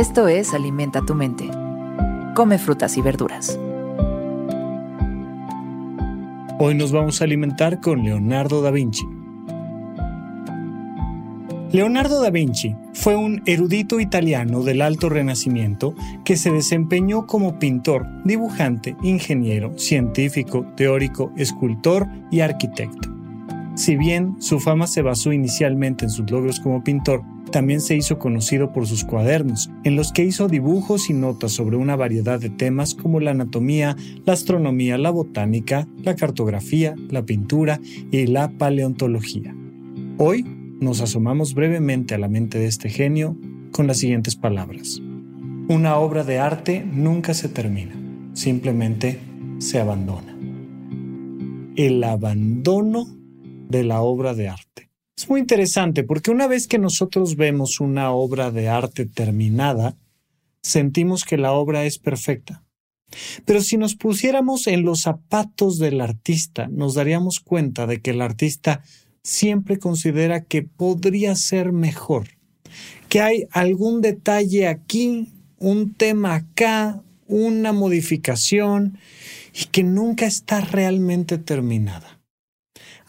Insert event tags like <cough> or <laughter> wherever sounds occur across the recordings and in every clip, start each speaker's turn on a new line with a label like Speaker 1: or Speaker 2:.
Speaker 1: Esto es Alimenta tu mente. Come frutas y verduras.
Speaker 2: Hoy nos vamos a alimentar con Leonardo da Vinci. Leonardo da Vinci fue un erudito italiano del Alto Renacimiento que se desempeñó como pintor, dibujante, ingeniero, científico, teórico, escultor y arquitecto. Si bien su fama se basó inicialmente en sus logros como pintor, también se hizo conocido por sus cuadernos, en los que hizo dibujos y notas sobre una variedad de temas como la anatomía, la astronomía, la botánica, la cartografía, la pintura y la paleontología. Hoy nos asomamos brevemente a la mente de este genio con las siguientes palabras. Una obra de arte nunca se termina, simplemente se abandona. El abandono de la obra de arte. Es muy interesante porque una vez que nosotros vemos una obra de arte terminada, sentimos que la obra es perfecta. Pero si nos pusiéramos en los zapatos del artista, nos daríamos cuenta de que el artista siempre considera que podría ser mejor, que hay algún detalle aquí, un tema acá, una modificación, y que nunca está realmente terminada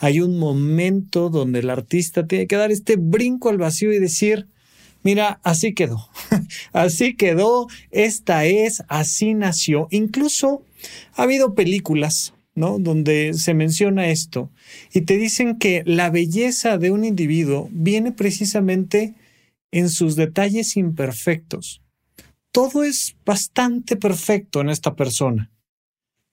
Speaker 2: hay un momento donde el artista tiene que dar este brinco al vacío y decir, mira, así quedó, <laughs> así quedó, esta es, así nació. Incluso ha habido películas, ¿no? Donde se menciona esto y te dicen que la belleza de un individuo viene precisamente en sus detalles imperfectos. Todo es bastante perfecto en esta persona,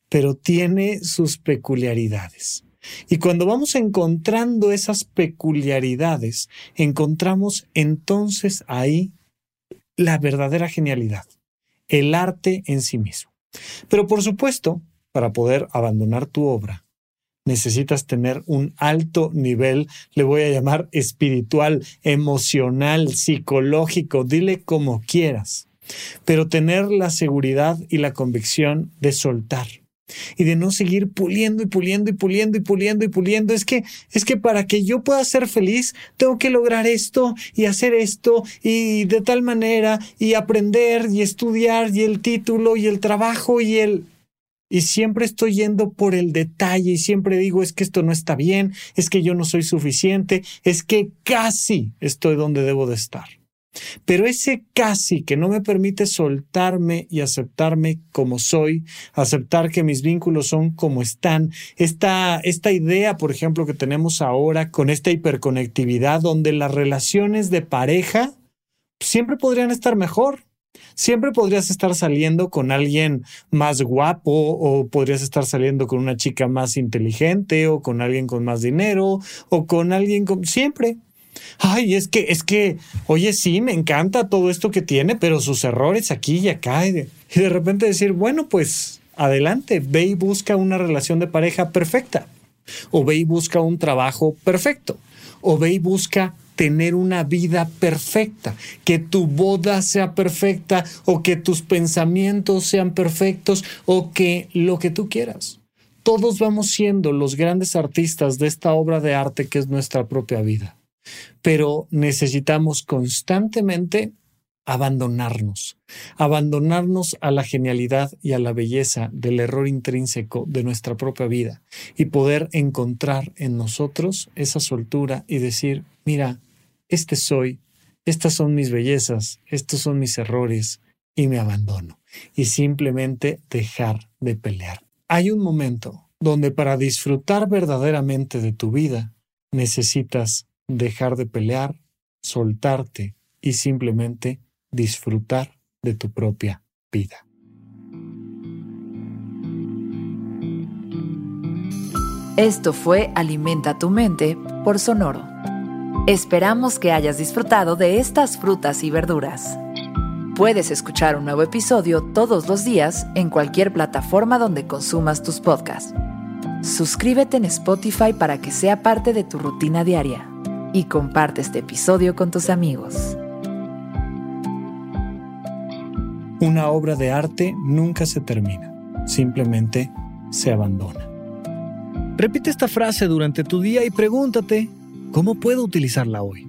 Speaker 2: pero tiene sus peculiaridades. Y cuando vamos encontrando esas peculiaridades, encontramos entonces ahí la verdadera genialidad, el arte en sí mismo. Pero por supuesto, para poder abandonar tu obra, necesitas tener un alto nivel, le voy a llamar espiritual, emocional, psicológico, dile como quieras, pero tener la seguridad y la convicción de soltar y de no seguir puliendo y puliendo y puliendo y puliendo y puliendo. Es que, es que para que yo pueda ser feliz, tengo que lograr esto y hacer esto y de tal manera y aprender y estudiar y el título y el trabajo y el... Y siempre estoy yendo por el detalle y siempre digo es que esto no está bien, es que yo no soy suficiente, es que casi estoy donde debo de estar. Pero ese casi que no me permite soltarme y aceptarme como soy, aceptar que mis vínculos son como están, esta, esta idea, por ejemplo, que tenemos ahora con esta hiperconectividad donde las relaciones de pareja siempre podrían estar mejor. Siempre podrías estar saliendo con alguien más guapo o podrías estar saliendo con una chica más inteligente o con alguien con más dinero o con alguien con... Siempre, ay, es que, es que, oye, sí, me encanta todo esto que tiene, pero sus errores aquí y acá. Y de, repente decir, bueno, pues adelante, ve y busca una relación de pareja perfecta. O ve y busca un trabajo perfecto. O ve y busca tener una vida perfecta, que tu boda sea perfecta o que tus pensamientos sean perfectos o que lo que tú quieras. Todos vamos siendo los grandes artistas de esta obra de arte que es nuestra propia vida pero necesitamos constantemente abandonarnos, abandonarnos a la genialidad y a la belleza del error intrínseco de nuestra propia vida y poder encontrar en nosotros esa soltura y decir, mira, este soy, estas son mis bellezas, estos son mis errores y me abandono y simplemente dejar de pelear. Hay un momento donde para disfrutar verdaderamente de tu vida necesitas dejar de pelear, soltarte y simplemente disfrutar de tu propia vida.
Speaker 1: Esto fue Alimenta tu mente por Sonoro. Esperamos que hayas disfrutado de estas frutas y verduras. Puedes escuchar un nuevo episodio todos los días en cualquier plataforma donde consumas tus podcasts. Suscríbete en Spotify para que sea parte de tu rutina diaria y comparte este episodio con tus amigos.
Speaker 2: Una obra de arte nunca se termina, simplemente se abandona. Repite esta frase durante tu día y pregúntate, ¿cómo puedo utilizarla hoy?